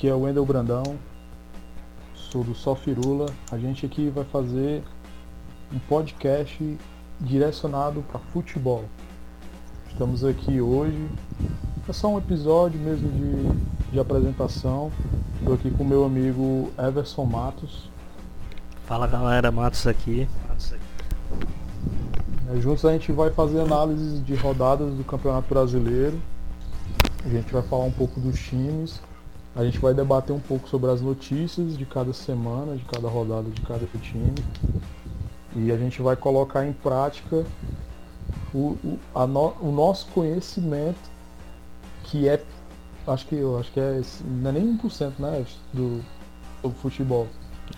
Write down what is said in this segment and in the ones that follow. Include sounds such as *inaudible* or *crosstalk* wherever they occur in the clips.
Aqui é o Wendel Brandão, sou do Só Firula. A gente aqui vai fazer um podcast direcionado para futebol. Estamos aqui hoje, é só um episódio mesmo de, de apresentação. Estou aqui com meu amigo Everson Matos. Fala galera, Matos aqui. É, juntos a gente vai fazer análises de rodadas do Campeonato Brasileiro a gente vai falar um pouco dos times, a gente vai debater um pouco sobre as notícias de cada semana, de cada rodada de cada time. E a gente vai colocar em prática o, o, no, o nosso conhecimento, que é, acho que eu acho que é, não é nem 1%, né, do, do futebol.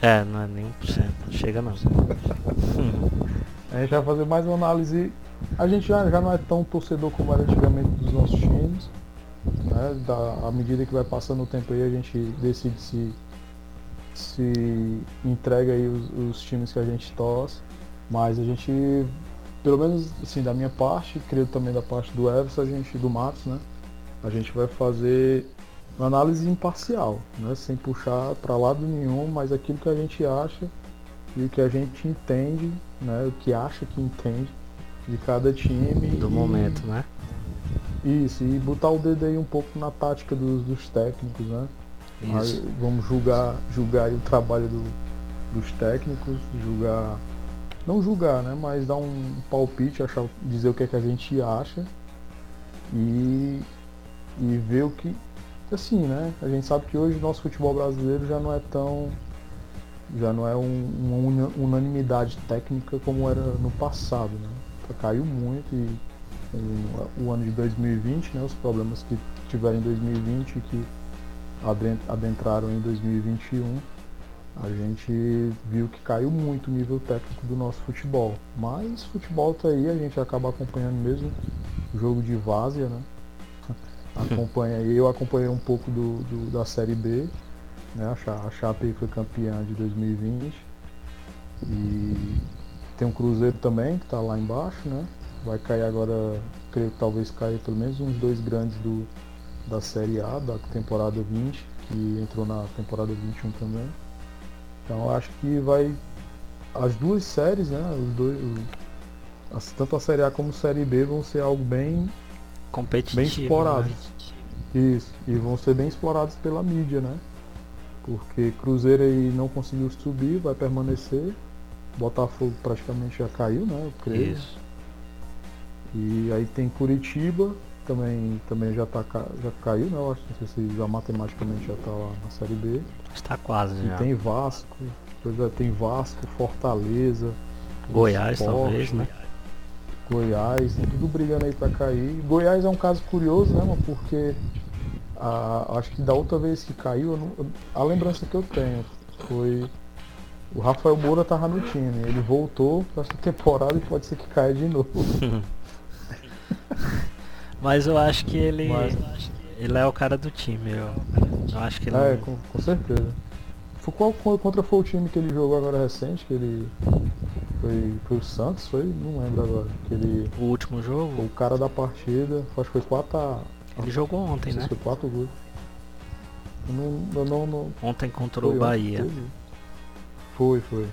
É, não é nem 1%, chega não. *laughs* a gente vai fazer mais uma análise. A gente já, já não é tão torcedor como era antigamente dos nossos times né? Da, à medida que vai passando o tempo aí, a gente decide se, se entrega aí os, os times que a gente torce. Mas a gente, pelo menos assim, da minha parte, creio também da parte do Everson, a gente, do Matos, né? A gente vai fazer uma análise imparcial, né? Sem puxar para lado nenhum, mas aquilo que a gente acha e o que a gente entende, né? O que acha que entende de cada time. Do e, momento, né? Isso, e botar o dedo aí um pouco na tática dos, dos técnicos, né? Aí, vamos julgar, julgar o trabalho do, dos técnicos, julgar. Não julgar, né? Mas dar um palpite, achar, dizer o que é que a gente acha e, e ver o que. Assim, né? A gente sabe que hoje o nosso futebol brasileiro já não é tão. Já não é um, uma unanimidade técnica como era no passado, né? Caiu muito e o, o ano de 2020, né, os problemas que tiveram em 2020 e que adentraram em 2021, a gente viu que caiu muito o nível técnico do nosso futebol. Mas futebol tá aí, a gente acaba acompanhando mesmo o jogo de várzea, né? *laughs* Acompanha, eu acompanhei um pouco do, do, da Série B, né? A Chape foi campeã de 2020. E tem um Cruzeiro também, que está lá embaixo, né? Vai cair agora, creio que talvez caia pelo menos uns dois grandes do, da Série A, da temporada 20, que entrou na temporada 21 também. Então acho que vai. As duas séries, né? Os dois, as, tanto a Série A como a Série B vão ser algo bem. Competitivo. Bem explorados. Né? Isso. E vão ser bem explorados pela mídia, né? Porque Cruzeiro aí não conseguiu subir, vai permanecer. Botafogo praticamente já caiu, né? Eu creio. Isso. E aí tem Curitiba, também, também já, tá, já caiu, né? Eu acho, não sei se já matematicamente já está lá na Série B. Está quase e já. tem Vasco, pois é, tem Vasco, Fortaleza, Goiás Sport, talvez, né? Goiás, tem tudo brigando aí para cair. Goiás é um caso curioso, né, mano? Porque a, acho que da outra vez que caiu, não, a lembrança que eu tenho foi o Rafael Moura tava no time. Ele voltou para essa *laughs* temporada e pode ser que caia de novo. *laughs* *laughs* Mas eu acho que ele. Mas... Ele é o cara do time, eu, eu acho que ele. É, não... com, com, certeza. Qual contra foi o time que ele jogou agora recente? Que ele. Foi, foi o Santos, foi? Não lembro agora. Que ele, o último jogo? O cara da partida, acho que foi 4 a. Ele jogou ontem, né? Foi 4 gols. Não, não, não, ontem contra o Bahia. Foi, foi.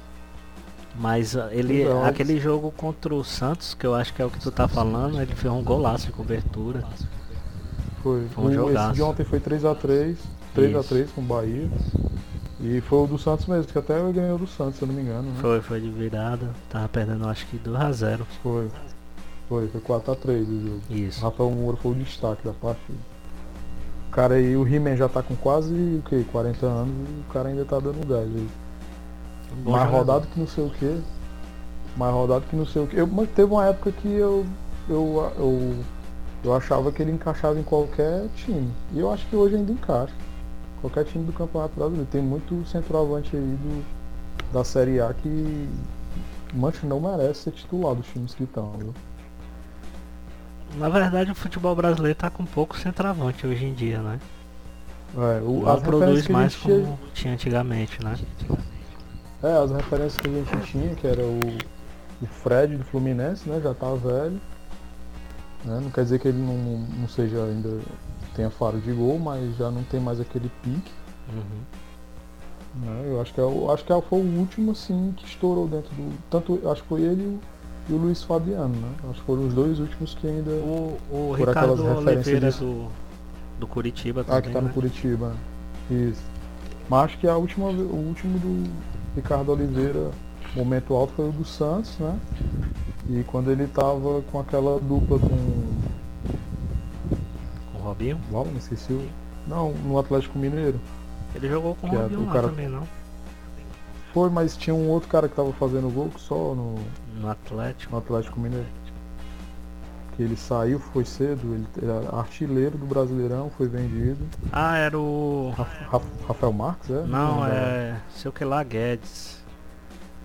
Mas uh, ele, aquele jogo contra o Santos, que eu acho que é o que tu tá falando, ele fez um golaço de cobertura. Foi. Foi um jogaço. Esse de ontem foi 3x3, 3x3 com o Bahia. E foi o do Santos mesmo, que até ganhou do Santos, se eu não me engano. Né? Foi, foi de virada. Tava perdendo acho que 2x0. Foi. Foi, foi 4x3 o jogo. Isso. Rafael Moura foi o destaque da partida. O cara aí, o He-Man já tá com quase o que, 40 anos e o cara ainda tá dando gás aí. Um mais jogador. rodado que não sei o que. Mais rodado que não sei o que. Eu, mas teve uma época que eu, eu, eu, eu achava que ele encaixava em qualquer time. E eu acho que hoje ainda encaixa. Qualquer time do Campeonato Brasileiro. Tem muito centroavante aí do, da Série A que Mancha não merece ser titular dos times que estão, viu? Na verdade o futebol brasileiro tá com pouco centroavante hoje em dia, né? É, o, não produz mais como tinha antigamente, né? É, as referências que a gente tinha, que era o, o Fred do Fluminense, né? Já tá velho. Né? Não quer dizer que ele não, não seja ainda tenha faro de gol, mas já não tem mais aquele pique. Uhum. Né? Eu acho que, é, eu acho que foi o último assim que estourou dentro do. Tanto acho que foi ele e o, Luiz Fabiano, né? Acho que foram os dois últimos que ainda. O, o por Ricardo Oliveira de... do, do Curitiba também. Ah, que tá né? no Curitiba. Isso. Mas acho que a última, o último do Ricardo Oliveira, momento alto foi o do Santos, né? E quando ele tava com aquela dupla com. Com o Robinho? Uau, não esqueci o. Não, no Atlético Mineiro. Ele jogou com o Robinho o cara... também, não? Foi, mas tinha um outro cara que tava fazendo gol só no. No Atlético. No Atlético Mineiro ele saiu, foi cedo, ele era artilheiro do Brasileirão, foi vendido. Ah, era o. Rafael Marques, é? Não, é. Sei o que lá, Guedes.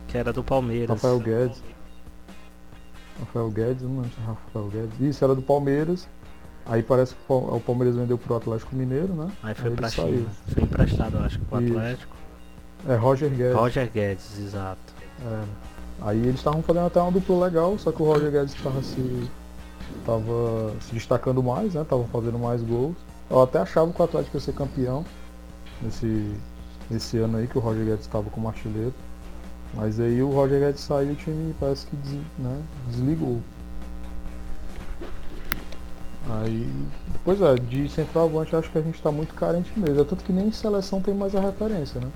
Que era do Palmeiras. Rafael Guedes. Rafael Guedes, não lembro se é Rafael Guedes. Isso, era do Palmeiras. Aí parece que o Palmeiras vendeu pro Atlético Mineiro, né? Aí foi Aí pra China. Foi emprestado, acho que pro Isso. Atlético. É Roger Guedes. Roger Guedes, exato. É. Aí eles estavam fazendo até uma dupla legal, só que o Roger Guedes estava se tava se destacando mais, né? Tava fazendo mais gols. Eu até achava que o Atlético ia ser campeão nesse, nesse ano aí que o Roger Guedes estava como artilheiro. Mas aí o Roger Guedes saiu e o time parece que des, né, desligou. Aí, pois é, de centroavante acho que a gente está muito carente mesmo. É tanto que nem seleção tem mais a referência, né?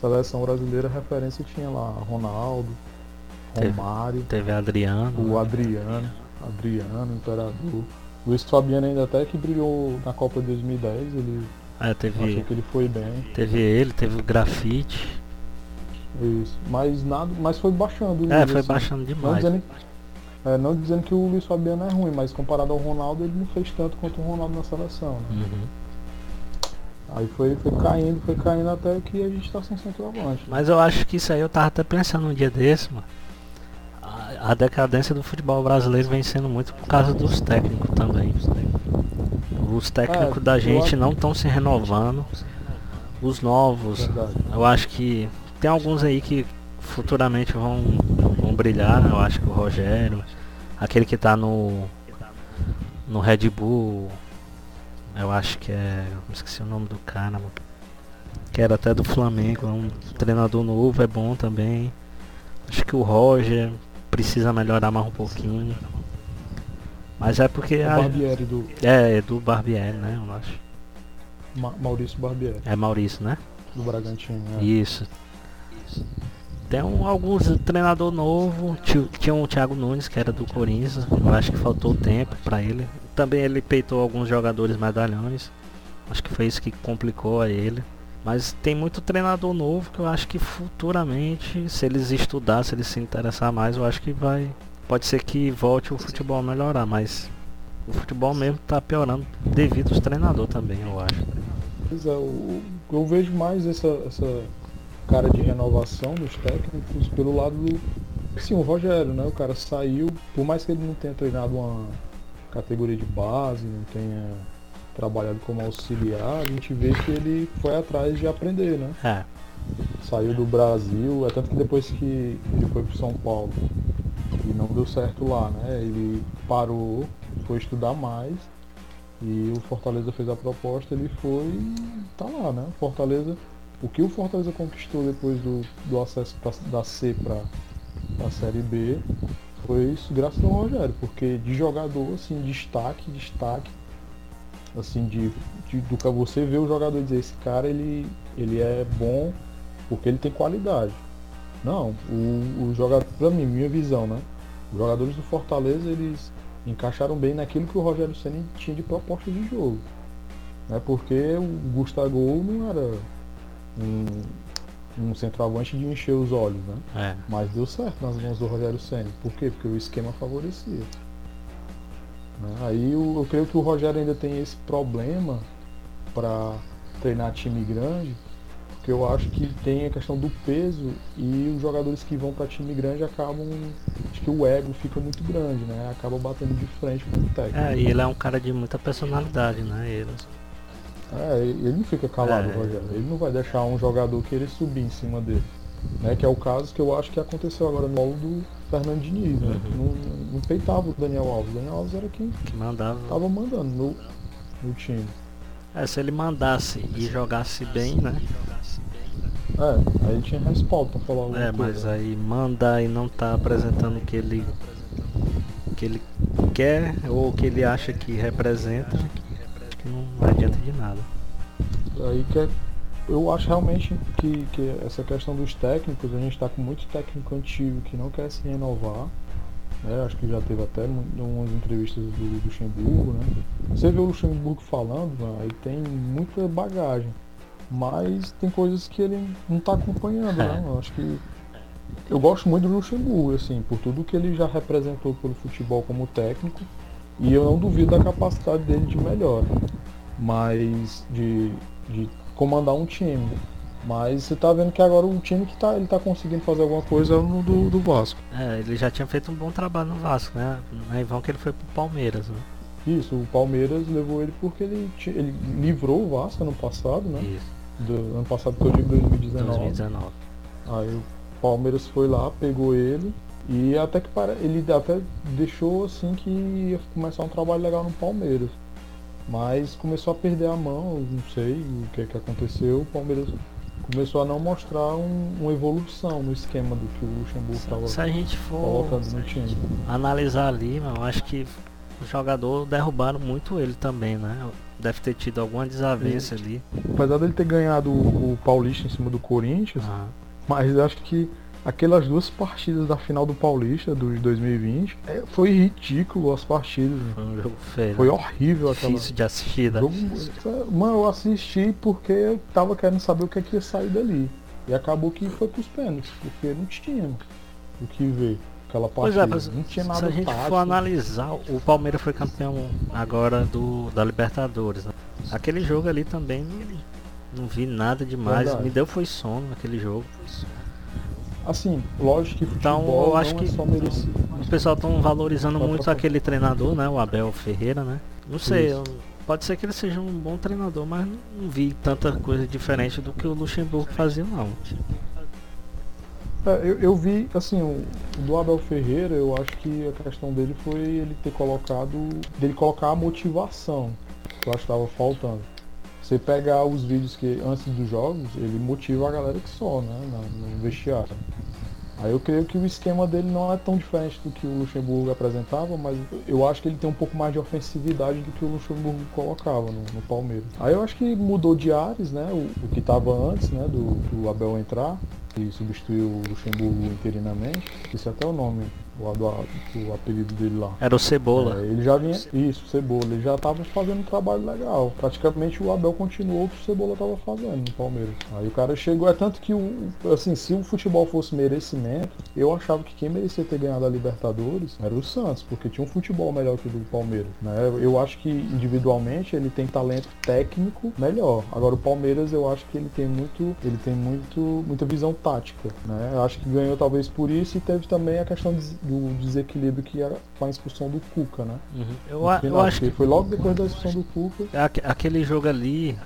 Seleção brasileira a referência tinha lá Ronaldo, Romário. Teve, teve Adriano. O Adriano. Adriano, Imperador. Luiz Fabiano ainda até que brilhou na Copa de 2010, ele é, teve, achei que ele foi bem. Teve ele, teve o grafite. Isso, mas nada, mas foi baixando. É, foi assim. baixando demais. Não dizendo, é, não dizendo que o Luiz Fabiano é ruim, mas comparado ao Ronaldo, ele não fez tanto quanto o Ronaldo na seleção. Né? Uhum. Aí foi, foi caindo, foi caindo até que a gente tá sem centroavante. Mas eu acho que isso aí eu tava até pensando um dia desse, mano a decadência do futebol brasileiro vem sendo muito por causa dos técnicos também. Os técnicos é, da gente não estão se renovando. Os novos, eu acho que tem alguns aí que futuramente vão, vão brilhar. Eu acho que o Rogério, aquele que está no no Red Bull, eu acho que é, esqueci o nome do cara, que era até do Flamengo, é um treinador novo, é bom também. Acho que o Roger, precisa melhorar mais um pouquinho. Mas é porque. O a... Barbieri do. É, é do Barbieri, né? Eu acho. Ma Maurício Barbieri. É Maurício, né? Do Bragantino. É. Isso. Tem um, alguns treinador novo. Tinha um Thiago Nunes que era do Corinthians. Eu acho que faltou tempo para ele. Também ele peitou alguns jogadores medalhões. Acho que foi isso que complicou a ele. Mas tem muito treinador novo que eu acho que futuramente, se eles estudar, se eles se interessar mais, eu acho que vai. Pode ser que volte o futebol a melhorar, mas o futebol mesmo está piorando devido aos treinadores também, eu acho. Pois é, eu, eu vejo mais essa, essa cara de renovação dos técnicos pelo lado do. Sim, o Rogério, né? O cara saiu, por mais que ele não tenha treinado uma categoria de base, não tenha trabalhado como auxiliar, a gente vê que ele foi atrás de aprender, né? É. Saiu do Brasil, é tanto que depois que ele foi para São Paulo e não deu certo lá, né? Ele parou, foi estudar mais e o Fortaleza fez a proposta, ele foi tá lá, né? Fortaleza, o que o Fortaleza conquistou depois do, do acesso pra, da C para a Série B foi isso graças ao Rogério, porque de jogador, assim, destaque, destaque, assim, de, de, do que você vê o jogador dizer, esse cara ele, ele é bom porque ele tem qualidade. Não, o, o jogador, pra mim, minha visão, né? Os jogadores do Fortaleza, eles encaixaram bem naquilo que o Rogério Senna tinha de proposta de jogo. Né? Porque o Gustavo não era um, um centroavante de encher os olhos, né? É. Mas deu certo nas mãos do Rogério Senna. Por quê? Porque o esquema favorecia. Né? Aí eu, eu, creio que o Rogério ainda tem esse problema para treinar time grande, porque eu acho que tem a questão do peso e os jogadores que vão para time grande acabam. Acho que o ego fica muito grande, né? Acaba batendo de frente com o técnico. É, e ele é um cara de muita personalidade, né? Ele... É, ele não fica calado, é. Rogério. Ele não vai deixar um jogador querer subir em cima dele. Né, que é o caso que eu acho que aconteceu agora no do Fernando Diniz, né? Uhum. Não, não peitava o Daniel Alves. O Daniel Alves era quem que mandava. Tava mandando no, no time. É, se ele mandasse e jogasse bem, né? É, aí tinha respaldo pra falar alguma É, coisa. mas aí mandar e não tá apresentando o que ele que ele quer ou o que ele acha que representa, acho que não adianta de nada. Aí que é- eu acho realmente que, que essa questão dos técnicos, a gente está com muito técnico antigo que não quer se renovar. Né? Acho que já teve até umas entrevistas do Luxemburgo, né? Você vê o Luxemburgo falando, né? aí tem muita bagagem. Mas tem coisas que ele não está acompanhando, né? Eu acho que. Eu gosto muito do Luxemburgo, assim, por tudo que ele já representou pelo futebol como técnico. E eu não duvido da capacidade dele de melhora. Mas de, de comandar um time. Mas você tá vendo que agora o time que tá, ele tá conseguindo fazer alguma coisa é o do, do Vasco. É, ele já tinha feito um bom trabalho no Vasco, né? Na Ivão que ele foi pro Palmeiras, né? Isso, o Palmeiras levou ele porque ele, ele livrou o Vasco ano passado, né? Isso, Do ano passado que eu digo 2019. 2019. Aí o Palmeiras foi lá, pegou ele e até que pare... ele até deixou assim que ia começar um trabalho legal no Palmeiras. Mas começou a perder a mão, não sei o que que aconteceu, o Palmeiras começou a não mostrar um- uma evolução no esquema do que o Luxemburgo estava Se a gente for colocando no time. analisar ali, eu acho que o jogador derrubaram muito ele também, né? Deve ter tido alguma desavença ali. Apesar dele ter ganhado o, o Paulista em cima do Corinthians, Ah, Mas acho que aquelas duas partidas da final do Paulista do de 2020 é, foi ridículo as partidas. foi. Foi horrível aquela. Difícil de assistir, né? Jogo, mano, eu assisti porque eu tava querendo saber o que, é que ia sair dali. E acabou que foi pros pênaltis, porque não tinha o que ver aquela Pois partida. é, mas não tinha se nada a gente tático. for analisar, o Palmeiras foi campeão agora do, da Libertadores. né? Aquele jogo ali também não, vi nada demais. Verdade. Me deu foi sono naquele jogo. Assim, lógico que Então, eu acho não é que- só merecido. O pessoal estão valorizando muito pra- aquele treinador, né? O Abel Ferreira, né? Não sei, eu- pode ser que ele seja um bom treinador, mas não vi tanta coisa diferente do que o Luxemburgo fazia, não. É, eu, eu vi, assim, o, do Abel Ferreira, eu acho que a questão dele foi ele ter colocado, dele colocar a motivação, que eu acho que estava faltando. Você pegar os vídeos que antes dos jogos, ele motiva a galera que só, né, na- no vestiário. Aí eu creio que o esquema dele não é tão diferente do que o Luxemburgo apresentava, mas eu acho que ele tem um pouco mais de ofensividade do que o Luxemburgo colocava no, no Palmeiras. Aí eu acho que mudou de ares, né? O, o que estava antes, né? Do, do Abel entrar e substituiu o Luxemburgo interinamente. Esse é até o nome, o, o apelido dele lá. Era o Cebola. É, ele já vinha. Isso, Cebola. Ele já estava fazendo um trabalho legal. Praticamente o Abel continuou o que o Cebola estava fazendo no Palmeiras. Aí o cara chegou. É tanto que, o, assim, se o futebol fosse merecimento, eu achava que quem merecia ter ganhado a Libertadores era o Santos, porque tinha um futebol melhor que o do Palmeiras. Né? Eu acho que individualmente ele tem talento técnico melhor. Agora o Palmeiras eu acho que ele tem muito. Ele tem muito, muita visão tática. Né? Eu acho que ganhou talvez por isso e teve também a questão des- do desequilíbrio que era com a expulsão do Cuca, né? Uhum. Eu, eu acho que foi logo depois da expulsão do Cuca. aque- aquele jogo ali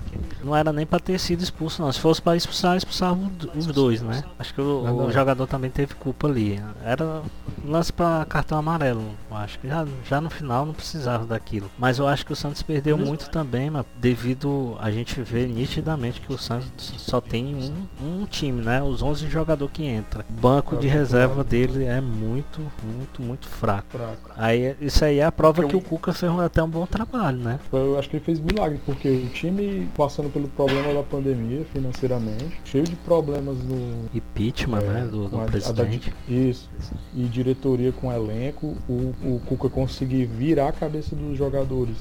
não era nem pra ter sido expulso, não. Se fosse pra expulsar, expulsava os dois, né? Acho que o, o jogador também teve culpa ali. Era lance pra cartão amarelo, eu acho que já, já no final não precisava daquilo. Mas eu acho que o Santos perdeu muito também, mas devido a gente ver nitidamente que o Santos só tem um, um time, né? Os 11 jogadores que entra. O banco É de reserva dele é muito, muito, muito fraco. Fraco. Aí isso aí é a prova Porque que o- Cuca fez até um bom trabalho, né? Eu acho que ele fez milagre, porque o time passando pelo problema da pandemia financeiramente, cheio de problemas no. Impeachment, é, né? Do, do a- a da- presidente. isso. E diretoria com elenco, o, o Cuca conseguir virar a cabeça dos jogadores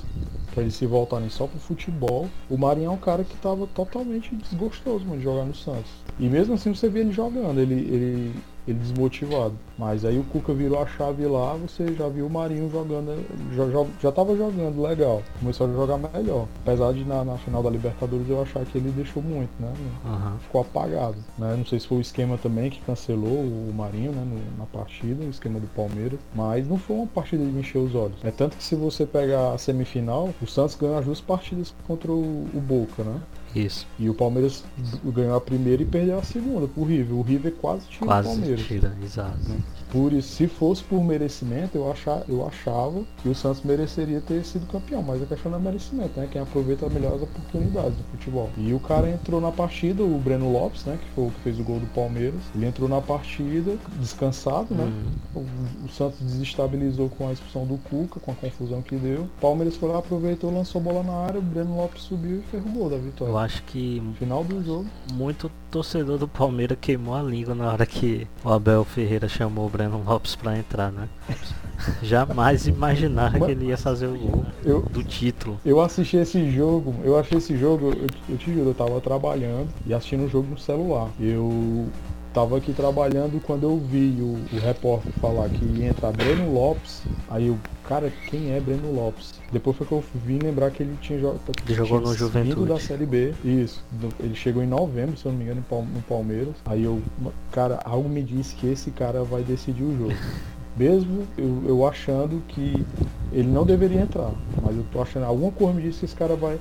para eles se voltarem só pro futebol. O Marinho é um cara que tava totalmente desgostoso mano, de jogar no Santos. E mesmo assim você vê ele jogando, ele, ele, ele desmotivado. Mas aí o Cuca virou a chave lá, você já viu o Marinho jogando, já, já, já tava jogando legal, começou a jogar melhor. Apesar de na, na final da Libertadores eu achar que ele deixou muito, né? Aham. Ficou apagado. Né? Não sei se foi o esquema também que cancelou o Marinho né, no- na partida, o esquema do Palmeiras. Mas não foi uma partida de encher os olhos. É tanto que se você pegar a semifinal, o Santos ganhou as duas partidas contra o, o Boca, né? Isso. E o Palmeiras ganhou a primeira e perdeu a segunda pro River. O River quase tira quase o Palmeiras. Tira, exato. Né? Por isso, se fosse por merecimento, eu, achar, eu achava que o Santos mereceria ter sido campeão. Mas a questão não é merecimento, né? Quem aproveita melhor as oportunidades do futebol. E o cara entrou na partida, o Breno Lopes, né? Que foi o que fez o gol do Palmeiras. Ele entrou na partida descansado, né? Hum. O, o, Santos desestabilizou com a expulsão do Cuca, com a confusão que deu. O Palmeiras foi lá, aproveitou, lançou a bola na área, o Breno Lopes subiu e fez o gol da vitória. Eu acho que. Final do jogo. Muito torcedor do Palmeiras queimou a língua na hora que o Abel Ferreira chamou o Breno Lopes para entrar, né? *laughs* Jamais imaginar que ele ia fazer o gol eu, do título. Eu assisti esse jogo, eu achei esse jogo, eu, eu te juro, eu tava trabalhando e assistindo o jogo no celular. Eu tava aqui trabalhando quando eu vi o, o repórter falar que ia entrar Breno Lopes, aí eu, cara, quem é Breno Lopes? Depois foi que eu vim lembrar que ele tinha jogado. Jogou no Juventude. da Série B. Isso. Ele chegou em novembro, se eu não me engano, no Palmeiras. Aí eu, cara, algo me disse que esse cara vai decidir o jogo. *laughs* Mesmo eu, eu achando que ele não deveria entrar. Mas eu tô achando, alguma coisa me disse que esse cara vai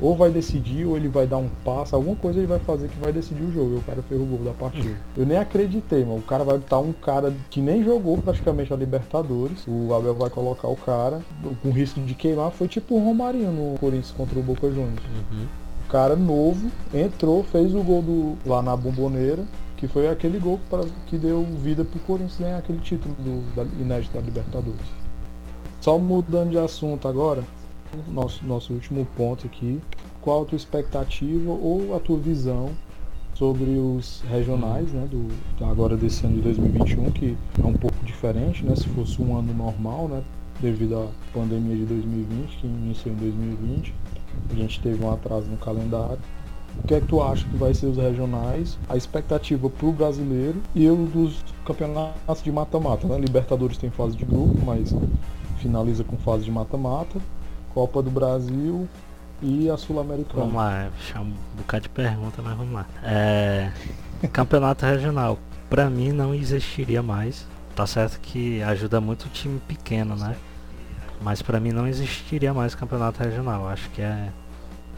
ou vai decidir, ou ele vai dar um passo, alguma coisa ele vai fazer que vai decidir o jogo. E o cara fez o gol da partida. Eu nem acreditei, mano. O cara vai botar um cara que nem jogou praticamente a Libertadores. O Abel vai colocar o cara com risco de queimar. Foi tipo o Romarinho no Corinthians contra o Boca Juniors. Uhum. O cara novo entrou, fez o gol do, lá na bomboneira. Que foi aquele gol pra, que deu vida pro Corinthians ganhar aquele título do, da, inédito da Libertadores. Só mudando de assunto agora, nosso, nosso último ponto aqui. Qual a tua expectativa ou a tua visão sobre os regionais, né, do, agora desse ano de 2021, que é um pouco diferente, né, se fosse um ano normal, né, devido à pandemia de 2020, que iniciou em 2020, a gente teve um atraso no calendário. O que é que tu acha que vai ser os regionais? A expectativa para o brasileiro e o dos campeonatos de mata-mata. Né? Libertadores tem fase de grupo, mas finaliza com fase de mata-mata. Copa do Brasil e a Sul-Americana. Vamos lá, um bocado de pergunta, mas vamos lá. É, campeonato regional, para mim não existiria mais. Tá certo que ajuda muito o time pequeno, né? Mas para mim não existiria mais campeonato regional. Acho que é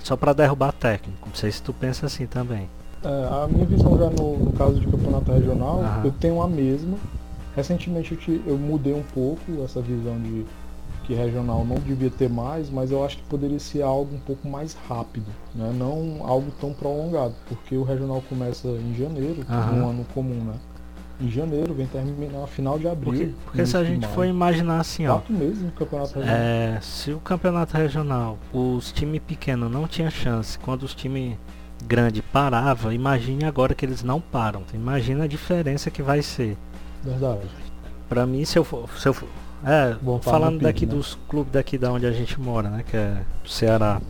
só para derrubar técnico. Não sei se tu pensa assim também. É, a minha visão já no, no caso de campeonato regional, eu tenho a mesma. Recentemente eu, te, eu mudei um pouco essa visão de que regional não devia ter mais, mas eu acho que poderia ser algo um pouco mais rápido, né? não algo tão prolongado, porque o regional começa em janeiro, uhum. um ano comum, né? Em janeiro, vem terminar final de abril. Porque, porque se a gente for imaginar assim, ó. Quatro meses no campeonato regional. É, se o campeonato regional, os times pequenos não tinham chance, quando os times grandes paravam, imagine agora que eles não param. Imagina a diferença que vai ser. Verdade. Pra mim, se eu for, se eu for é, Bom, falando daqui né? dos clubes daqui da onde a gente mora, né? Que é o Ceará.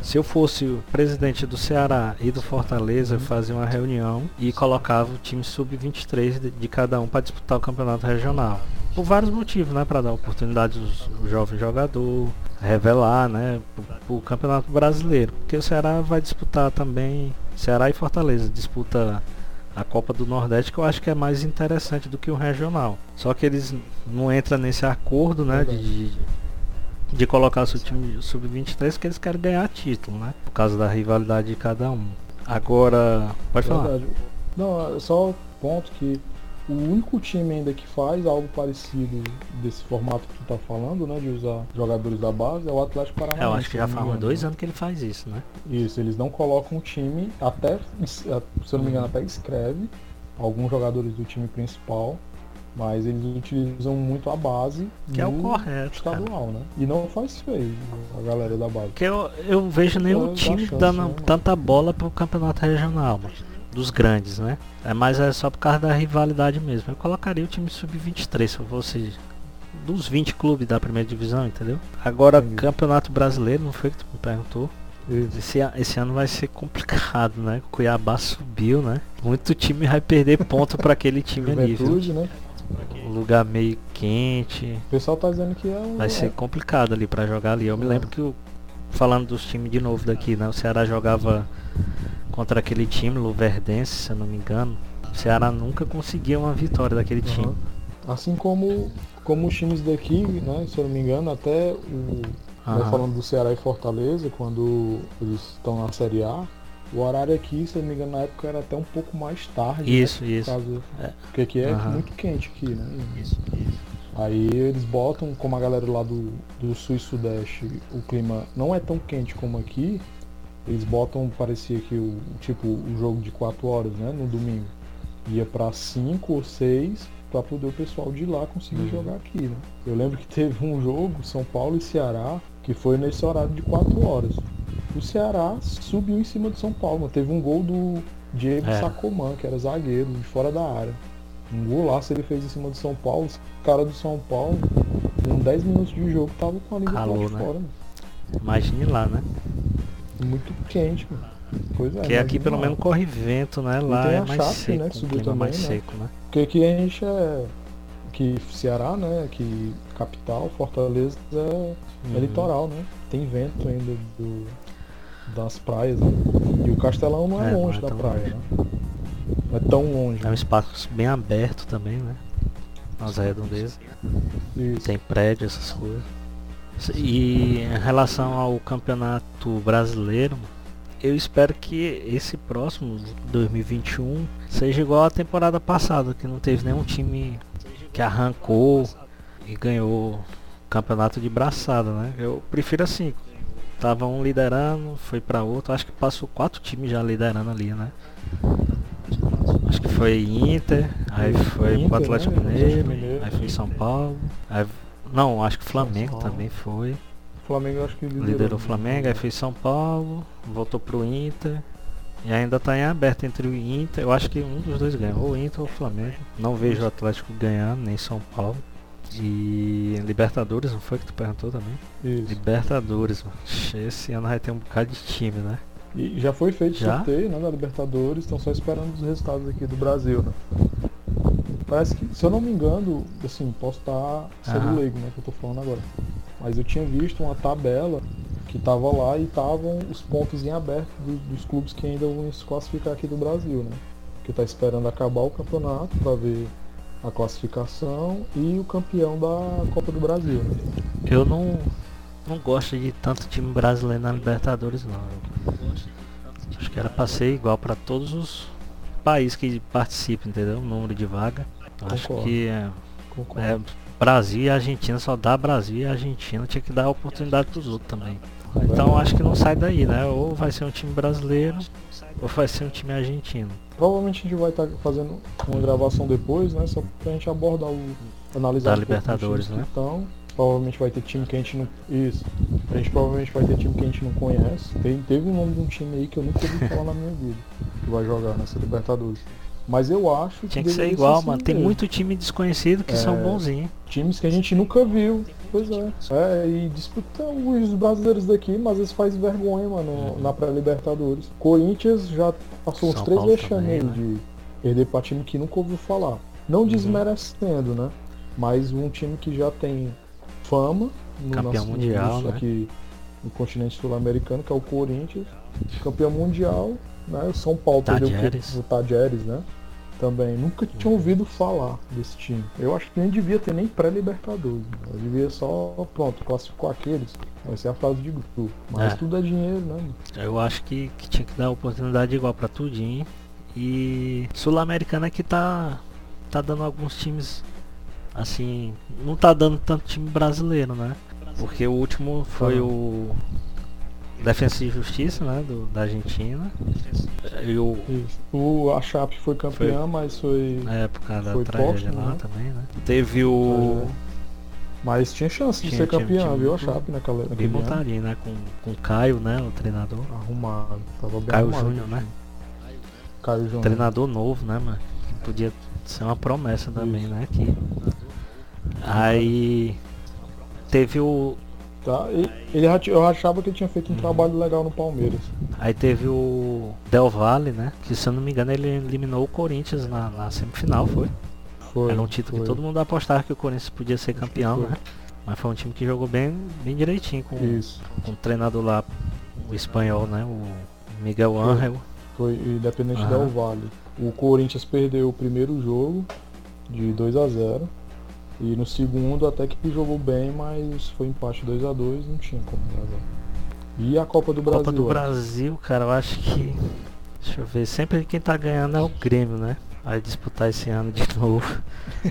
Se eu fosse o presidente do Ceará e do Fortaleza, eu uhum. fazia uma reunião e colocava o time sub-23 de, de, cada um para disputar o campeonato regional. Por vários motivos, né? Para dar oportunidade ao jovem jogador, revelar, né? Para o campeonato brasileiro. Porque o Ceará vai disputar também, Ceará e Fortaleza disputa a Copa do Nordeste que eu acho que é mais interessante do que o regional. Só que eles não entram nesse acordo, né, de, de colocar o time sub-23 que eles querem ganhar título, né, por causa da rivalidade de cada um. Agora, pode falar. Não, é só ponto que o único time ainda que faz algo parecido desse formato que tu tá falando, né? De usar jogadores da base, é o Atlético Paranaense. É, eu acho que já faz dois anos que ele faz isso, né? Isso, eles não colocam o time, até, se eu não me engano, até escreve alguns jogadores do time principal, mas eles utilizam muito a base que é o correto estadual, cara. né? E não faz feio a galera da base. Que eu, eu vejo nenhum time dando né? tanta bola pro campeonato regional, mano dos grandes, né? É, mas é só por causa da rivalidade mesmo. Eu colocaria o time sub-23 se fosse dos 20 clubes da primeira divisão, entendeu? Agora, Entendi. campeonato brasileiro, não foi que tu me perguntou? Esse, esse ano vai ser complicado, né? O Cuiabá subiu, né? Muito time vai perder ponto para aquele time ali, viu? né? Um lugar meio quente. O pessoal tá dizendo que é um... Vai ser complicado ali para jogar ali. Eu me lembro que o, falando dos times de novo daqui, né? O Ceará jogava contra aquele time, Luverdense, se eu não me engano. O Ceará nunca conseguia uma vitória daquele uhum. time. Assim como, como os times daqui, né, se eu não me engano, até o. Uhum. falando do Ceará e Fortaleza, quando eles estão na Série A, O horário aqui, se eu não me engano, na época era até um pouco mais tarde. Isso, né? isso. Caso... É. Porque aqui é Aham. muito quente aqui, né? Isso, isso. Aí eles botam, como a galera lá do, do sul e sudeste, o clima não é tão quente como aqui, eles botam, parecia que o tipo o jogo de 4 horas, né, no domingo, ia pra 5 ou 6 pra poder o pessoal de lá conseguir Uhum. jogar aqui, né? Eu lembro que teve um jogo, São Paulo e Ceará, que foi nesse horário de 4 horas. O Ceará subiu em cima do São Paulo, teve um gol do Diego É. Sacoman, que era zagueiro, de fora da área. Um golaço ele fez em cima do São Paulo. Os caras do São Paulo, com 10 minutos de jogo, tava com a língua Calor, de né? fora. Mano. Imagine lá, né? Muito quente, mano. Pois é. Porque aqui pelo menos corre vento, né? Lá é mais Chape, seco, né, que subiu clima mais também, né? seco, né? Porque aqui a gente é. Que Ceará, né? Que capital, Fortaleza é, é Uhum. litoral, né? Tem vento ainda do, das praias, né? E o Castelão não é, É, não longe é da praia, né? Não é tão longe. É um espaço bem aberto também, né? Nas redondezas. Isso. Tem prédio, essas coisas. E em relação ao campeonato brasileiro, eu espero que esse próximo 2021 seja igual à temporada passada, que não teve nenhum time que arrancou e ganhou o campeonato de braçada, né? Eu prefiro assim. Tava um liderando, foi pra outro, acho que passou quatro times já liderando ali, né? Acho que foi Inter, aí foi Inter, pro Atlético né? Mineiro, Atlético Mineiro. aí foi São Paulo, aí- não, acho que Flamengo Paulo. também foi. O Flamengo acho que liderou. Liderou o Flamengo, aí foi São Paulo, voltou pro Inter. E ainda tá em aberto entre o Inter, eu acho que um dos dois ganha, ou o Inter ou o Flamengo. Não vejo o Atlético ganhando, nem São Paulo. E Libertadores, não foi que tu perguntou também? Isso. Libertadores, mano. Esse ano vai ter um bocado de time, né? E já foi feito o Já? sorteio, né, da Libertadores, estão só esperando os resultados aqui do Brasil, né? Parece que, se eu não me engano, assim, posso estar sendo Aham. leigo, né, que eu tô falando agora. Mas eu tinha visto uma tabela que tava lá e estavam os pontos em aberto do- dos clubes que ainda vão se classificar aqui do Brasil, né? Que tá esperando acabar o campeonato para ver a classificação e o campeão da Copa do Brasil, né? Eu não, não gosto de tanto time brasileiro na Libertadores, não. Acho que era pra ser igual pra todos os países que participam, entendeu? O número de vaga. Acho Concordo. que é, Concordo. é, Brasil e Argentina só dá Brasil e Argentina tinha que dar oportunidade pros outros também. Então acho que não sai daí, né? Ou vai ser um time brasileiro ou vai ser um time argentino. Provavelmente a gente vai estar fazendo uma gravação depois, né? Só pra gente abordar o. analisar Da os Libertadores, né? que estão. Provavelmente vai ter time que a gente não. Isso. A gente provavelmente vai ter time que a gente não conhece. Tem, teve um nome de um time aí que eu nunca ouvi falar na minha vida. Que vai jogar nessa Libertadores. Mas eu acho que. Tinha que ser igual, assim mano. Tem mesmo. muito time desconhecido que são É. bonzinhos. Times que a gente nunca viu. Pois é. É, e disputam os brasileiros daqui, mas eles fazem vergonha, mano, na pré-Libertadores. Corinthians já passou uns São três vexames né? de perder pra time que nunca ouviu falar. Não desmerecendo, né? Mas um time que já tem fama no Campeão nosso- mundial, né? aqui no continente sul-americano, que é o Corinthians. Campeão mundial, né? O São Paulo perdeu Tadieres. pro- o Tadieres, né? Também. Nunca tinha Uhum. ouvido falar desse time. Eu acho que nem devia ter nem pré-Libertadores. né? Eu devia só, pronto, classificou aqueles. Vai ser a fase de grupo. Mas É. tudo é dinheiro, né? Eu acho que, que tinha que dar oportunidade igual pra tudinho. E Sul-Americana que tá, tá dando alguns times assim. Não tá dando tanto time brasileiro, né? Porque o último foi Tá. o Defensa e Justiça, né? Do, da Argentina. E o, Isso. O, a Chape foi campeã, mas foi. na época da Foi tragédia póstumo, lá né? também, né? Teve o. Mas tinha chance de Tinha, ser tinha, campeã, tinha viu? A Chape naquela, Bem montadinho, né? Com, com o Caio, né? O treinador. Arrumado. Tava bem Caio arrumado Júnior, né? Caio Júnior. Treinador novo, né, mano? Que podia ser uma promessa também, né? Aqui. Aí teve o. Tá? E- Ele, eu achava que ele tinha feito Uhum. um trabalho legal no Palmeiras. Aí teve o Del Valle, né? Que se eu não me engano ele eliminou o Corinthians na, na semifinal, foi? Foi. Era um título foi. que todo mundo apostava que o Corinthians podia ser campeão, né? Mas foi um time que jogou bem, bem direitinho com, Isso. com o treinador lá, o espanhol, né? O Miguel Foi. Ángel. Foi Independente Aham. Del Valle. O Corinthians perdeu o primeiro jogo de 2 a 0 E no segundo até que jogou bem, mas foi empate 2 a 2 não tinha como jogar. E a Copa do Brasil? Copa do Brasil, cara, eu acho que. Deixa eu ver, sempre quem tá ganhando é o Grêmio, né? Vai disputar esse ano de *laughs* novo.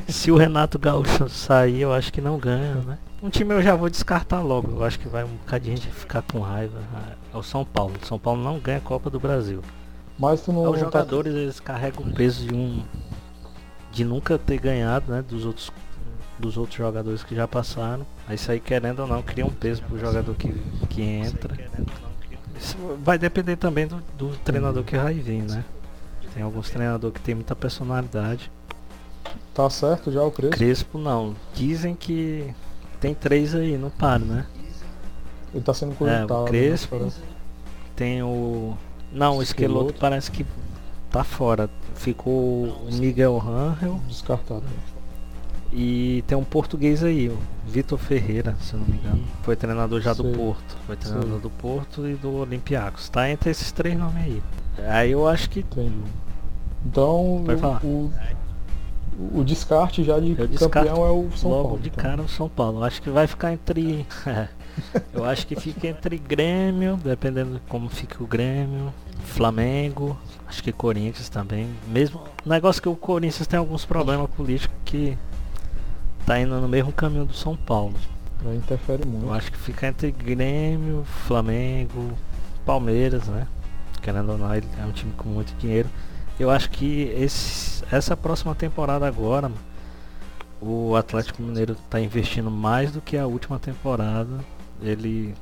Se o Renato Gaúcho sair, eu acho que não ganha, né? Um time eu já vou descartar logo. Eu acho que vai um bocadinho de ficar com raiva. É o São Paulo. O São Paulo não ganha a Copa do Brasil. Mas tu não. Os tá jogadores eles carregam o peso de um. de nunca ter ganhado, né? Dos outros. Dos outros jogadores que já passaram. Aí isso aí querendo ou não cria um peso pro jogador que, que entra. Isso vai depender também do, do treinador que vai vir, né? Tem alguns treinadores que tem muita personalidade. Tá certo já o Crespo? Crespo não. Dizem que tem três aí, não para, né? Ele tá sendo cogitado. É, o né, Crespo. Né? Tem o. Não, o Esqueloto parece que tá fora. Ficou o Miguel Rangel. Descartado. E tem um português aí, o Vitor Ferreira, se não me engano. Foi treinador já do Porto. Foi treinador Sei. do Porto e do Olympiacos. Tá entre esses três nomes aí. Aí eu acho que. Entendi. Então o, o, descarte já de eu campeão é o São logo Paulo. de então. cara o São Paulo. Acho que vai ficar entre. *laughs* eu acho que fica entre Grêmio, dependendo de como fica o Grêmio, Flamengo, acho que Corinthians também. Mesmo. O negócio é que o Corinthians tem alguns problemas políticos que tá indo no mesmo caminho do São Paulo. Vai interfere muito. Eu acho que fica entre Grêmio, Flamengo, Palmeiras, né? Querendo ou não, ele é um time com muito dinheiro. Eu acho que esse, essa próxima temporada agora, o Atlético Mineiro está investindo mais do que a última temporada. Ele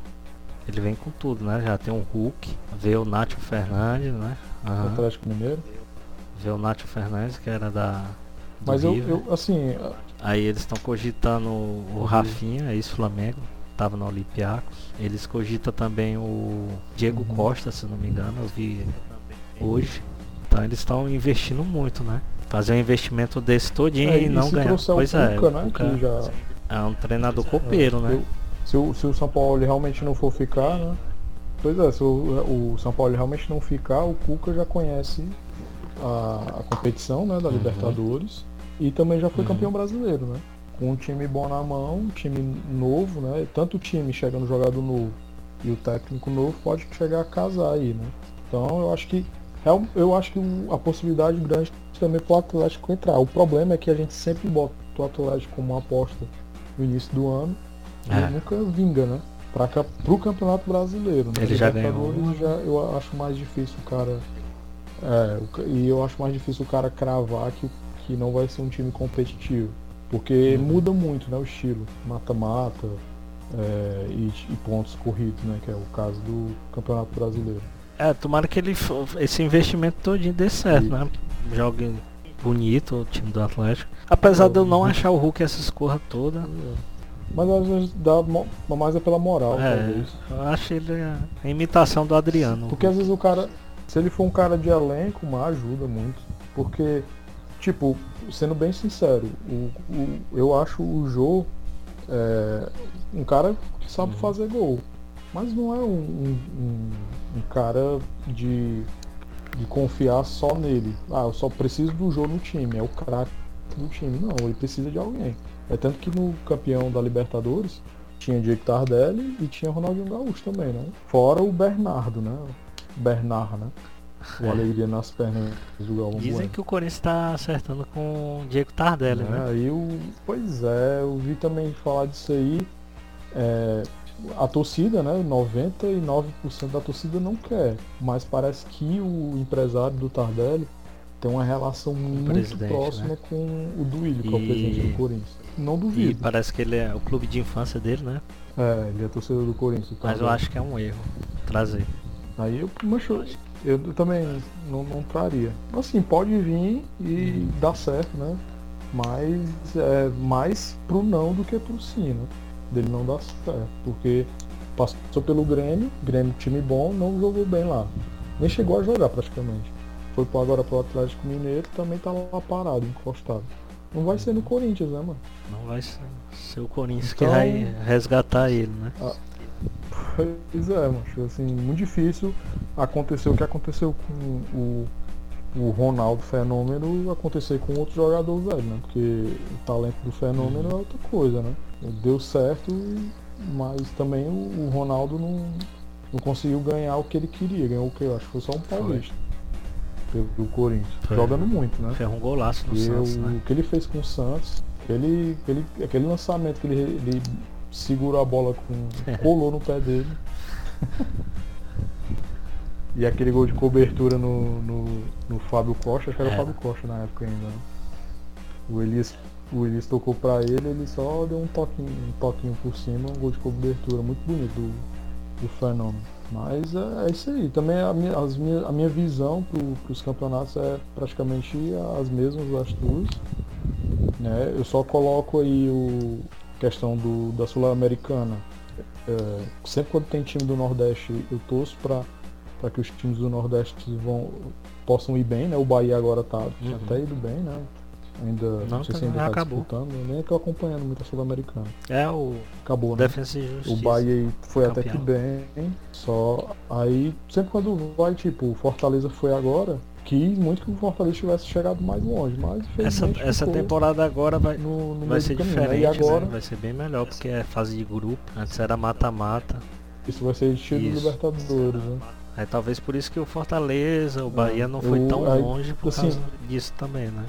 ele vem com tudo, né? Já tem o Hulk, vê o Nacho Fernandes, né? Uhum. Atlético Mineiro. Vê o Nacho Fernandes, que era da. Mas eu, eu, assim. Aí eles estão cogitando o uhum. Rafinha, ex-Flamengo, tava no Olympiacos. Eles cogitam também o Diego uhum. Costa, se não me engano, eu vi hoje. Então eles estão investindo muito, né? Fazer um investimento desse todinho é, e, não ganhar. Pois é, Cuca, né? Cuca já... é um treinador copeiro, é, né? Se o, se o São Paulo realmente não for ficar, né? Pois é, se o, o São Paulo realmente não ficar, o Cuca já conhece a, a competição né, da uhum. E também já foi uhum. campeão brasileiro, né? Com um time bom na mão, um time novo, né? Tanto o time chegando jogador novo e o técnico novo pode chegar a casar aí, né? Então eu acho que é eu acho que a possibilidade grande também para o Atlético entrar. O problema é que a gente sempre bota o Atlético como uma aposta no início do ano é. e nunca vinga, né? Para o Campeonato Brasileiro. Né? Ele já ganhou. Já, eu acho mais difícil o cara. É, e eu acho mais difícil o cara cravar que, que não vai ser um time competitivo. Porque uhum. muda muito né, o estilo. Mata-mata é, e, e pontos corridos, né? Que é o caso do Campeonato Brasileiro. É, tomara que ele esse investimento todinho dê certo, né? Jogue bonito o time do Atlético. Apesar de eu não achar o Hulk essa escorra toda. Mas às vezes dá mais é pela moral, é, talvez. Eu acho ele a imitação do Adriano. Porque às vezes o cara, se ele for um cara de elenco, mas ajuda muito. Porque, tipo, sendo bem sincero, o, o eu acho o Jô é, um cara que sabe uhum. fazer gol. Mas não é um, um, um cara de, de confiar só nele. Ah, eu só preciso do jogo no time, é o craque do time. Não, ele precisa de alguém. É tanto que no campeão da Libertadores tinha Diego Tardelli e tinha Ronaldinho Gaúcho também, né? Fora o Bernardo, né? Bernard, né? O. Alegria nas pernas do Galvão Dizem bueno. que o Corinthians está acertando com o Diego Tardelli, é, né? Aí eu, pois é, eu vi também falar disso aí. É, a torcida, né, 99% da torcida não quer, mas parece que o empresário do Tardelli tem uma relação muito próxima né? com o Duílio, que e... é o presidente do Corinthians. Não duvido. E parece que ele é o clube de infância dele, né? É, ele é torcedor do Corinthians. Mas eu acho que é um erro trazer. Aí eu, macho, eu também não, não traria. Assim, pode vir e hum. dar certo, né? Mas é mais pro não do que pro sim, né? dele não dar certo, porque passou pelo Grêmio, Grêmio time bom, não jogou bem lá. Nem chegou a jogar praticamente. Foi agora pro Atlético Mineiro, também tá lá parado, encostado. Não vai ser no Corinthians, né, mano? Não vai ser, ser o Corinthians então, que vai resgatar ele, né? Pois é, macho, assim, muito difícil acontecer o que aconteceu com o, o Ronaldo Fenômeno acontecer com outro jogador velho, né? Porque o talento do Fenômeno é outra coisa, né? deu certo, mas também o, Ronaldo não, não conseguiu ganhar o que ele queria. Ganhou o que eu acho que foi só um paulista. Pelo do Corinthians. Foi. Jogando muito, né? Foi um golaço no e Santos, o, né? o que ele fez com o Santos, aquele, aquele, aquele lançamento que ele, ele segurou a bola com. colou no pé dele. e aquele gol de cobertura no, no, no Fábio Costa, acho que era o é. Fábio Costa na época ainda, né? O Elias, o Elias tocou pra ele, ele só deu um toquinho, um toquinho por cima, um gol de cobertura muito bonito do, do fenômeno. Mas é, é, isso aí. Também a minha, as minha, a minha visão para os campeonatos é praticamente as mesmas das tuas. Né? Eu só coloco aí o questão do, da Sul-Americana. É, sempre quando tem time do Nordeste, eu torço para que os times do Nordeste vão, possam ir bem. Né? O Bahia agora tá uhum. até ido bem, né? Ainda não, não sei se ainda tá acabou. disputando, eu nem tô acompanhando muito a Sul-Americana. É o acabou, né? Defensa e O Bahia foi campeão. até que bem, só aí sempre quando vai, tipo, o Fortaleza foi agora, que muito que o Fortaleza tivesse chegado mais longe, mas essa, essa temporada agora vai, no, no vai ser caminho, diferente, né? agora, né? vai ser bem melhor porque é fase de grupo, antes era mata-mata. Isso vai ser estilo Libertadores, né? Aí talvez por isso que o Fortaleza, o Bahia não foi tão aí, longe por assim, causa disso também, né?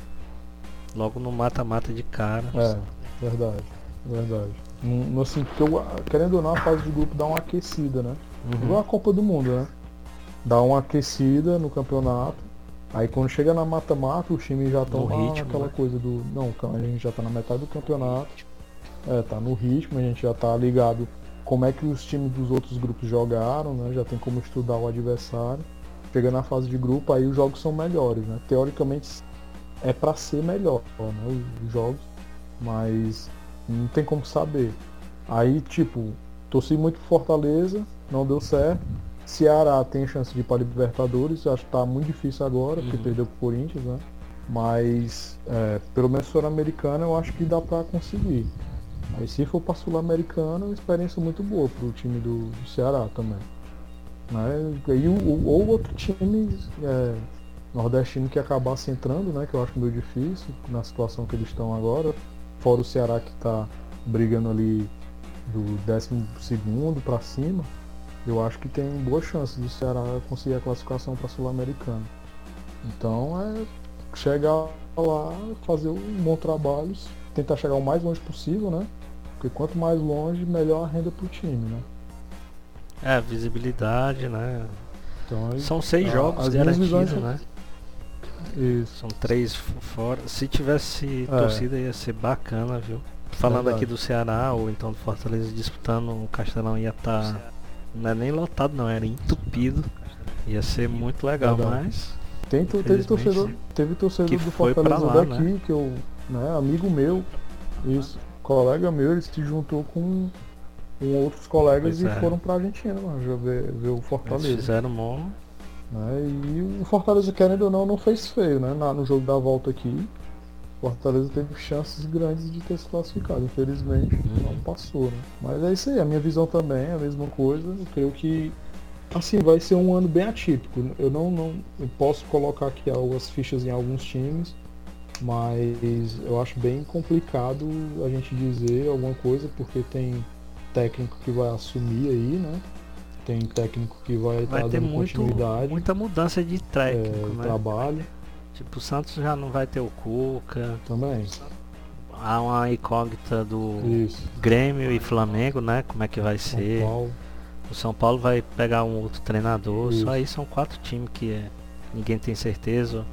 Logo no mata-mata de cara. É, verdade, verdade. No, assim, porque eu, querendo ou não, a fase de grupo dá uma aquecida, né? Uhum. Igual a Copa do Mundo, né? Dá uma aquecida no campeonato. Aí quando chega na mata-mata, os times já estão lá naquela né? coisa do. Não, a gente já tá na metade do campeonato. É, tá no ritmo, a gente já tá ligado como é que os times dos outros grupos jogaram, né? Já tem como estudar o adversário. Chega na fase de grupo, aí os jogos são melhores, né? Teoricamente é para ser melhor, né, os jogos, mas não tem como saber. Aí, tipo, torci muito Fortaleza, não deu certo. Ceará tem chance de ir para Libertadores, acho que tá muito difícil agora, porque uhum. perdeu pro Corinthians, né? Mas é, pelo menos Sul-Americana eu acho que dá para conseguir. Aí se for para Sul-Americana, é uma experiência muito boa pro time do, do Ceará também. Né? E o, ou outro time é, nordestino que acabasse entrando, né? Que eu acho meio difícil na situação que eles estão agora. Fora o Ceará que está brigando ali do 12 para cima. Eu acho que tem boa chance do Ceará conseguir a classificação para Sul-Americana. Então é chegar lá, fazer um bom trabalho, tentar chegar o mais longe possível, né? Porque quanto mais longe, melhor a renda para o time, né? É, visibilidade, né? Então, São seis jogos garantidos, né? Isso. São três fora. Se tivesse é. torcida ia ser bacana, viu? Falando Verdade. aqui do Ceará ou então do Fortaleza disputando o Castelão ia estar. Tá, não é nem lotado não, era entupido. Ia ser muito legal, Verdade. mas. Tem, teve torcedor, teve torcedor do Fortaleza lá, daqui, né? que eu, né, amigo meu, isso, colega meu, ele se juntou com, com outros colegas pois e é. foram pra Argentina, mano, ver, ver o Fortaleza. Eles fizeram mó né? E o Fortaleza, querendo ou não, não fez feio né? Na, no jogo da volta aqui. Fortaleza teve chances grandes de ter se classificado. Infelizmente não passou. Né? Mas é isso aí, a minha visão também é a mesma coisa. Eu creio que assim vai ser um ano bem atípico. Eu não, não eu posso colocar aqui algumas fichas em alguns times, mas eu acho bem complicado a gente dizer alguma coisa porque tem técnico que vai assumir aí, né? tem técnico que vai, vai estar ter dando muito, continuidade. Muita mudança de técnico, é, né? Trabalho. Tipo, o Santos já não vai ter o Cuca. Também. Há uma incógnita do Isso. Grêmio e Flamengo, né? Como é que vai São ser. Paulo. O São Paulo vai pegar um outro treinador. Isso. Só aí são quatro times que é, ninguém tem certeza.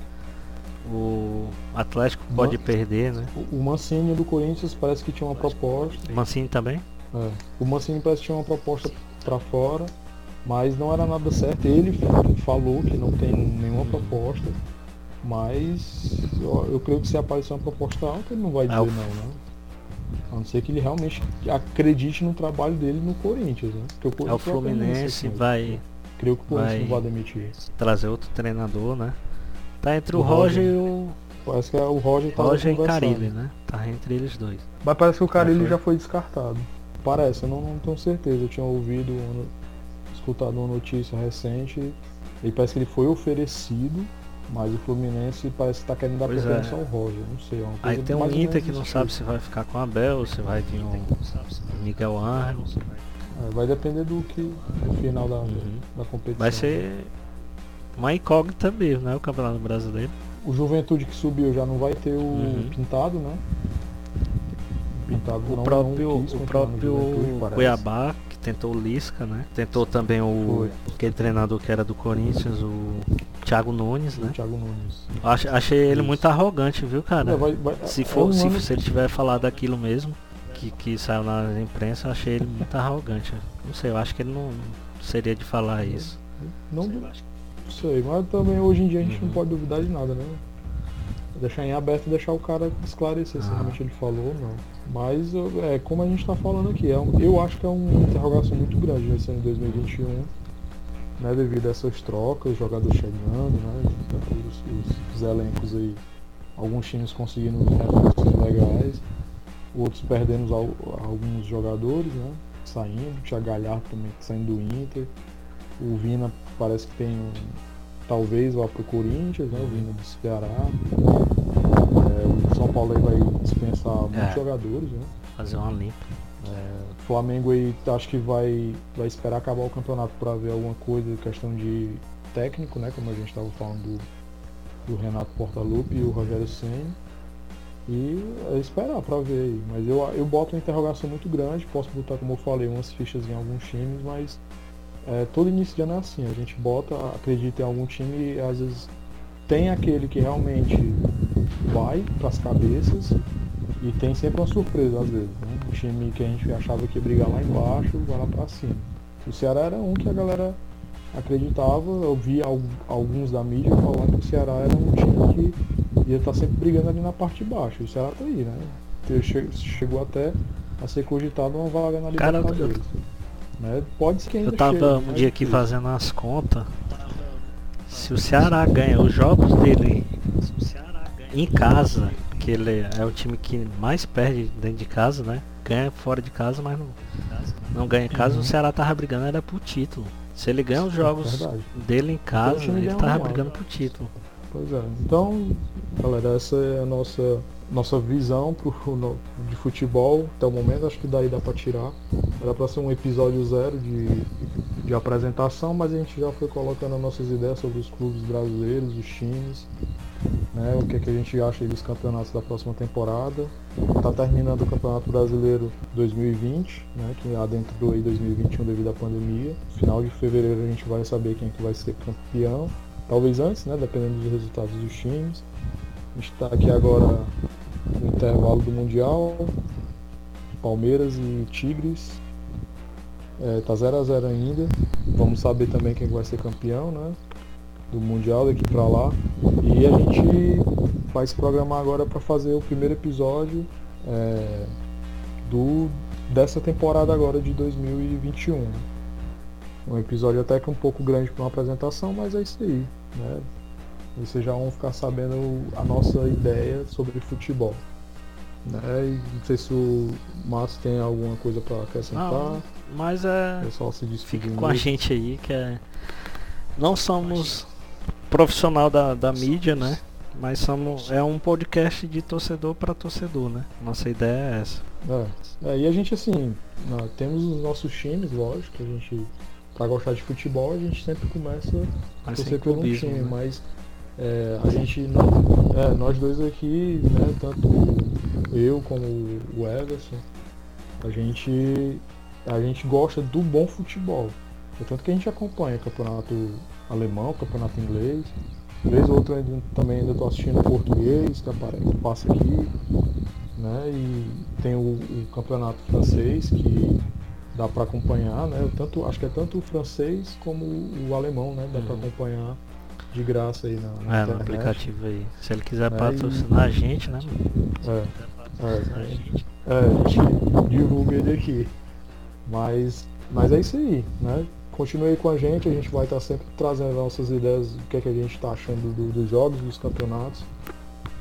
O Atlético pode perder, né? O Mancini do Corinthians parece que tinha uma proposta. Mancini também? É. O Mancini parece que tinha uma proposta para fora, mas não era nada certo. Ele falou que não tem nenhuma proposta, mas eu, eu creio que se aparecer uma proposta alta, ele não vai dizer é não, né? A não ser que ele realmente acredite no trabalho dele no Corinthians, né? Porque o, é o Fluminense vai. Creio que o Corinthians não vai demitir. Trazer outro treinador, né? Tá entre o, o Roger, Roger, e o. Parece que é o Roger tá Roger e Carilli, né? Tá entre eles dois. Mas parece que o Carilli já foi, já foi descartado. Parece, eu não, não tenho certeza. Eu tinha ouvido, escutado uma notícia recente. E parece que ele foi oferecido, mas o Fluminense parece que está querendo dar preferência é. ao Roger. Não sei. É Aí tem um Inter que não sabe se vai ficar com a Abel, se vai vir um Miguel Arno. É, vai depender do que no final da, uhum. da competição. Vai ser uma incógnita mesmo, né? O Campeonato Brasileiro. O Juventude que subiu já não vai ter o uhum. pintado, né? Pintado o próprio, o próprio Cuiabá, que tentou o Lisca, né? Tentou também o aquele treinador que era do Corinthians, o Thiago Nunes, né? Thiago Nunes. Ach, achei ele muito arrogante, viu, cara? É, vai, vai, se for, é se, se ele tiver falado aquilo mesmo, que, que saiu na imprensa, eu achei ele muito arrogante. Não sei, eu acho que ele não seria de falar isso. Não, não sei, mas também hoje em dia a gente uhum. não pode duvidar de nada, né? Deixar em aberto e deixar o cara esclarecer ah. se realmente ele falou ou não. Mas é como a gente está falando aqui, é um, eu acho que é uma interrogação muito grande nesse ano de 2021, né? Devido a essas trocas, jogadores chegando, né? Os, os, os elencos aí, alguns times conseguindo reforços legais outros perdendo alguns jogadores, né? Saindo, o Thiago Galhardo também saindo do Inter. O Vina parece que tem um, talvez vá pro Corinthians, né? O Vina do Ceará. É, o São Paulo aí vai dispensar muitos é, jogadores, né? Fazer uma limpa. É, Flamengo aí acho que vai, vai esperar acabar o campeonato para ver alguma coisa, questão de técnico, né? Como a gente estava falando do, do Renato Portaluppi e o Rogério Senna. E é esperar para ver aí. Mas eu, eu boto uma interrogação muito grande, posso botar, como eu falei, umas fichas em alguns times, mas é, todo início de ano é assim, a gente bota, acredita em algum time e às vezes tem aquele que realmente vai para as cabeças e tem sempre uma surpresa às vezes. Né? Um time que a gente achava que ia brigar lá embaixo, vai lá para cima. O Ceará era um que a galera acreditava, eu vi alguns da mídia falando que o Ceará era um time que ia estar tá sempre brigando ali na parte de baixo. O Ceará tá aí, né? Chegou até a ser cogitado uma vaga na Libertadores. Né? Pode ser que ainda Eu tava chegue, um né? dia aqui fazendo as contas. Se o Ceará ganha os jogos dele em casa, que ele é o time que mais perde dentro de casa, né? Ganha fora de casa, mas não, não ganha em casa. Uhum. O Ceará tava brigando era pro título. Se ele ganha os jogos é dele em casa, então, ele tava brigando pro título. Pois é. Então, galera, essa é a nossa, nossa visão pro, no, de futebol até o momento. Acho que daí dá para tirar. Era para ser um episódio zero de, de apresentação, mas a gente já foi colocando nossas ideias sobre os clubes brasileiros, os times, né, o que, que a gente acha dos campeonatos da próxima temporada. Está terminando o Campeonato Brasileiro 2020, né, que adentrou aí 2021 devido à pandemia. Final de fevereiro a gente vai saber quem é que vai ser campeão talvez antes, né, dependendo dos resultados dos times. A gente está aqui agora no intervalo do Mundial, Palmeiras e Tigres. É, tá 0 a 0 ainda. Vamos saber também quem vai ser campeão, né? Do Mundial daqui para lá. E a gente vai se programar agora para fazer o primeiro episódio é, do, dessa temporada agora de 2021. Um episódio até que um pouco grande para uma apresentação, mas é isso aí. Né? Vocês já vão ficar sabendo a nossa ideia sobre futebol. Né? Não sei se o Márcio tem alguma coisa para acrescentar. Não, mas é. pessoal se Fique com a gente aí, que é. Não somos profissional da, da mídia, né? Mas somos, é um podcast de torcedor para torcedor, né? Nossa ideia é essa. É, é e a gente assim, nós temos os nossos times, lógico, a gente para gostar de futebol, a gente sempre começa a torcer pelo um time, né? mas é, a gente não. É, nós dois aqui, né, tanto eu como o Everson, a gente, a gente gosta do bom futebol. É tanto que a gente acompanha campeonato alemão, campeonato inglês. Vez ou outra também ainda estou assistindo português, que, aparece, que passa aqui. Né? E tem o, o campeonato francês que dá para acompanhar, né? Tanto, acho que é tanto o francês como o alemão, né? Dá uhum. para acompanhar de graça aí na, na é, no aplicativo aí. Se ele quiser é, patrocinar e... a gente, né? É, é, é, a gente divulga ele aqui. Mas, mas é isso aí, né? Continue aí com a gente, a gente vai estar sempre trazendo nossas ideias do que, é que a gente está achando do, dos jogos, dos campeonatos.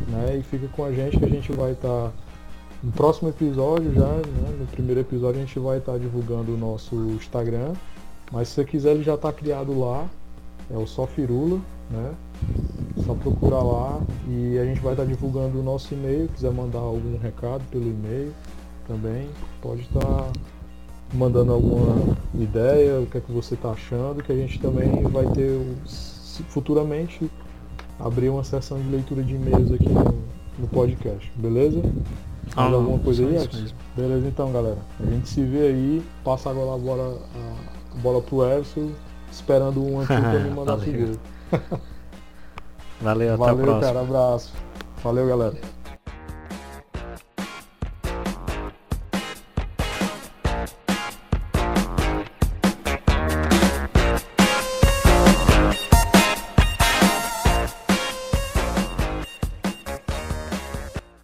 Né? E fica com a gente que a gente vai estar no próximo episódio já, né, no primeiro episódio a gente vai estar divulgando o nosso Instagram. Mas se você quiser ele já está criado lá. É o Só Firula, né? Só procurar lá e a gente vai estar divulgando o nosso e-mail. Quiser mandar algum recado pelo e-mail também, pode estar mandando alguma ideia, o que é que você está achando, que a gente também vai ter futuramente abrir uma sessão de leitura de e-mails aqui no, no podcast, beleza? Mais ah, alguma coisa aí, Alex? Beleza então galera. A gente se vê aí, passa agora a bola, a bola pro Erso, esperando um antigo me *laughs* mandar Valeu. Valeu, até Valeu, a próxima. cara, abraço. Valeu galera.